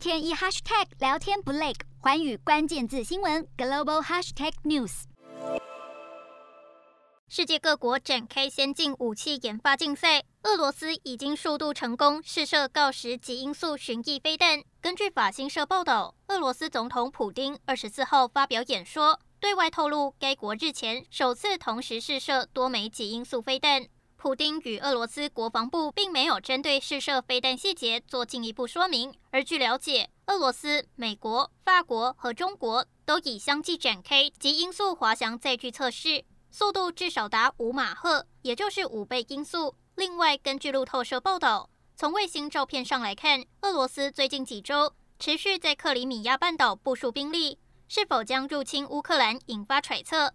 天一 hashtag 聊天不累，寰宇关键字新闻 global hashtag news。世界各国展开先进武器研发竞赛，俄罗斯已经数度成功试射锆石极音速巡弋飞弹。根据法新社报道，俄罗斯总统普丁二十四号发表演说，对外透露该国日前首次同时试射多枚极音速飞弹。普丁与俄罗斯国防部并没有针对试射飞弹细节做进一步说明，而据了解，俄罗斯、美国、法国和中国都已相继展开极音速滑翔载具测试，速度至少达五马赫，也就是五倍音速。另外，根据路透社报道，从卫星照片上来看，俄罗斯最近几周持续在克里米亚半岛部署兵力，是否将入侵乌克兰引发揣测。